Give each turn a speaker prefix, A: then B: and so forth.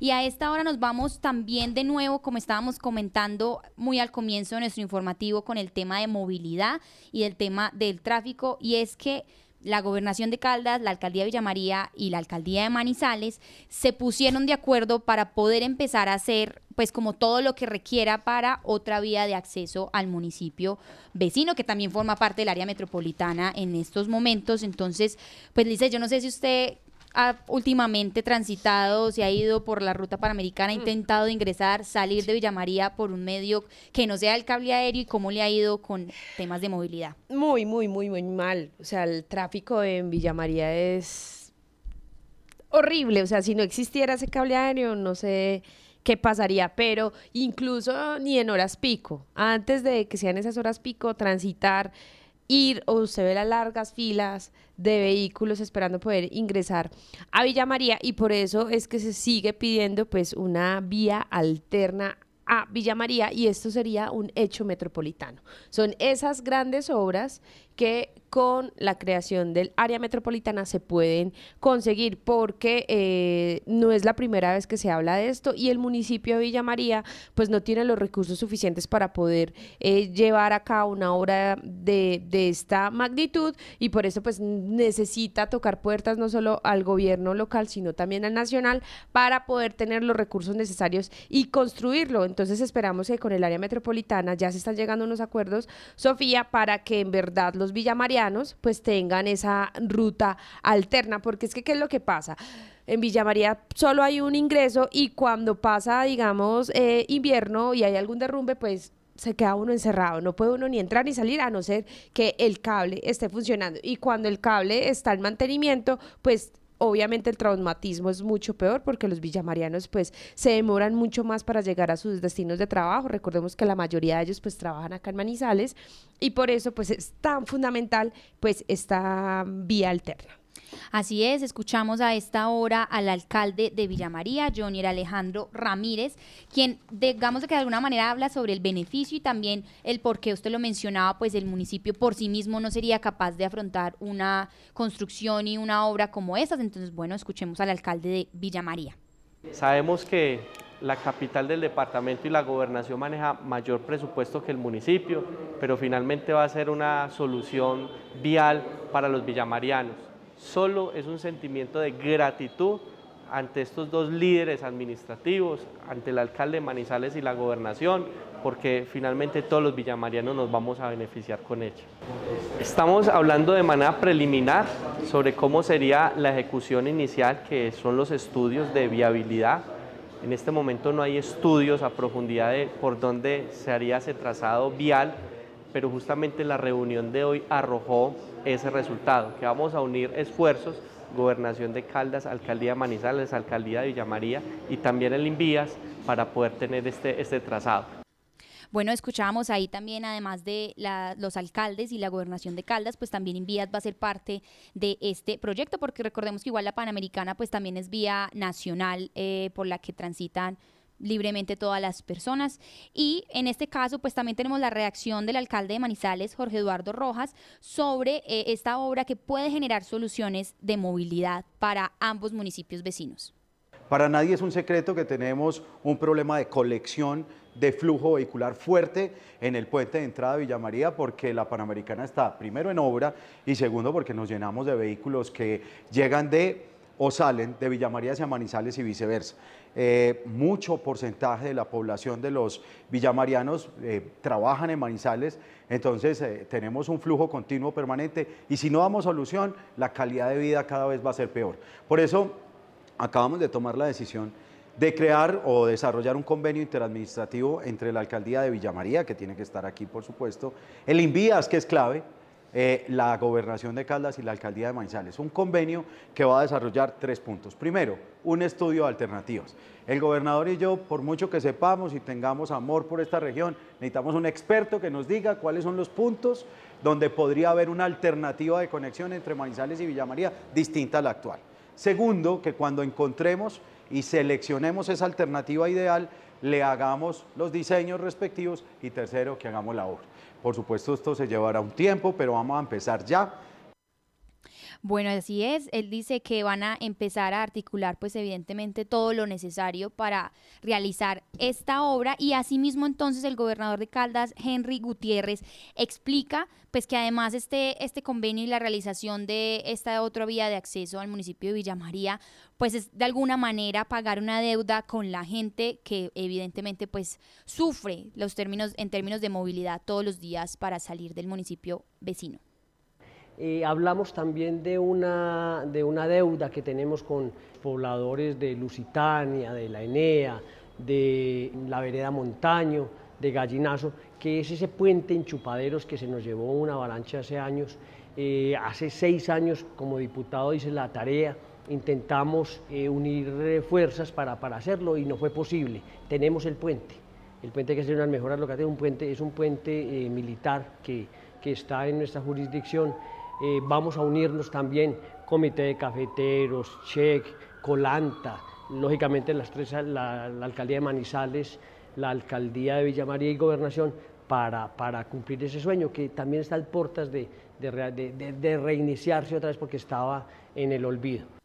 A: Y a esta hora nos vamos también de nuevo, como estábamos comentando muy al comienzo de nuestro informativo, con el tema de movilidad y el tema del tráfico. Y es que la gobernación de Caldas, la alcaldía de Villamaría y la alcaldía de Manizales se pusieron de acuerdo para poder empezar a hacer pues como todo lo que requiera para otra vía de acceso al municipio vecino que también forma parte del área metropolitana en estos momentos. Entonces, pues Lice, yo no sé si usted ha últimamente transitado, se ha ido por la ruta panamericana, ha mm. intentado ingresar, salir de Villa María por un medio que no sea el cable aéreo y cómo le ha ido con temas de movilidad?
B: Muy, muy, muy, muy mal. O sea, el tráfico en Villa María es horrible. O sea, si no existiera ese cable aéreo, no sé qué pasaría, pero incluso ni en horas pico, antes de que sean esas horas pico, transitar ir o se ve las largas filas de vehículos esperando poder ingresar a Villa María y por eso es que se sigue pidiendo pues una vía alterna a Villa María y esto sería un hecho metropolitano. Son esas grandes obras que con la creación del área metropolitana se pueden conseguir porque eh, no es la primera vez que se habla de esto y el municipio de Villa María pues no tiene los recursos suficientes para poder eh, llevar a cabo una obra de, de, esta magnitud y por eso pues necesita tocar puertas no solo al gobierno local sino también al nacional para poder tener los recursos necesarios y construirlo. Entonces esperamos que con el área metropolitana ya se están llegando unos acuerdos, Sofía, para que en verdad los pues tengan esa ruta alterna, porque es que ¿qué es lo que pasa? En Villa María solo hay un ingreso y cuando pasa, digamos, eh, invierno y hay algún derrumbe, pues se queda uno encerrado, no puede uno ni entrar ni salir a no ser que el cable esté funcionando. Y cuando el cable está en mantenimiento, pues obviamente el traumatismo es mucho peor porque los villamarianos pues se demoran mucho más para llegar a sus destinos de trabajo. Recordemos que la mayoría de ellos pues trabajan acá en Manizales y por eso pues es tan fundamental pues esta vía alterna.
A: Así es, escuchamos a esta hora al alcalde de Villa María, Johnny Alejandro Ramírez, quien digamos que de alguna manera habla sobre el beneficio y también el por qué usted lo mencionaba, pues el municipio por sí mismo no sería capaz de afrontar una construcción y una obra como esas. Entonces, bueno, escuchemos al alcalde de Villa María.
C: Sabemos que la capital del departamento y la gobernación maneja mayor presupuesto que el municipio, pero finalmente va a ser una solución vial para los villamarianos solo es un sentimiento de gratitud ante estos dos líderes administrativos, ante el alcalde de Manizales y la gobernación, porque finalmente todos los villamarianos nos vamos a beneficiar con ello. Estamos hablando de manera preliminar sobre cómo sería la ejecución inicial, que son los estudios de viabilidad. En este momento no hay estudios a profundidad de por dónde se haría ese trazado vial, pero justamente la reunión de hoy arrojó ese resultado, que vamos a unir esfuerzos, Gobernación de Caldas, Alcaldía de Manizales, Alcaldía de Villamaría y también el Invías para poder tener este, este trazado.
A: Bueno, escuchábamos ahí también, además de los alcaldes y la gobernación de Caldas, pues también Invías va a ser parte de este proyecto, porque recordemos que igual la Panamericana pues también es vía nacional eh, por la que transitan libremente todas las personas. Y en este caso, pues también tenemos la reacción del alcalde de Manizales, Jorge Eduardo Rojas, sobre eh, esta obra que puede generar soluciones de movilidad para ambos municipios vecinos.
D: Para nadie es un secreto que tenemos un problema de colección de flujo vehicular fuerte en el puente de entrada de Villa María porque la Panamericana está primero en obra y segundo porque nos llenamos de vehículos que llegan de o salen de Villa María hacia Manizales y viceversa. Eh, mucho porcentaje de la población de los villamarianos eh, trabajan en Manizales, entonces eh, tenemos un flujo continuo permanente y si no damos solución, la calidad de vida cada vez va a ser peor. Por eso acabamos de tomar la decisión de crear o desarrollar un convenio interadministrativo entre la alcaldía de Villamaría, que tiene que estar aquí por supuesto, el INVIAS, que es clave, eh, la gobernación de Caldas y la alcaldía de Manizales. Un convenio que va a desarrollar tres puntos. Primero, un estudio de alternativas. El gobernador y yo, por mucho que sepamos y tengamos amor por esta región, necesitamos un experto que nos diga cuáles son los puntos donde podría haber una alternativa de conexión entre Manizales y Villamaría distinta a la actual. Segundo, que cuando encontremos y seleccionemos esa alternativa ideal, le hagamos los diseños respectivos y tercero, que hagamos la obra. Por supuesto, esto se llevará un tiempo, pero vamos a empezar ya
A: Bueno, así es. Él dice que van a empezar a articular, pues evidentemente, todo lo necesario para realizar esta obra y asimismo entonces el gobernador de Caldas, Henry Gutiérrez, explica pues que además este, este convenio y la realización de esta otra vía de acceso al municipio de Villa María, pues es de alguna manera pagar una deuda con la gente que evidentemente pues sufre los términos en términos de movilidad todos los días para salir del municipio vecino.
E: Eh, hablamos también de una, de una deuda que tenemos con pobladores de Lusitania, de la Enea, de la vereda Montaño, de Gallinazo, que es ese puente en Chupaderos que se nos llevó una avalancha hace años. Eh, hace seis años, como diputado, hice la tarea, intentamos eh, unir fuerzas para, para hacerlo y no fue posible. Tenemos el puente, el puente que hacer unas mejoras lo que un puente, es un puente militar que, que está en nuestra jurisdicción eh, vamos a unirnos también, Comité de Cafeteros, CHEC, Colanta, lógicamente las tres, la, Alcaldía de Manizales, la Alcaldía de Villa María y Gobernación, para, para cumplir ese sueño que también está al portas de, de, reiniciarse otra vez porque estaba en el olvido.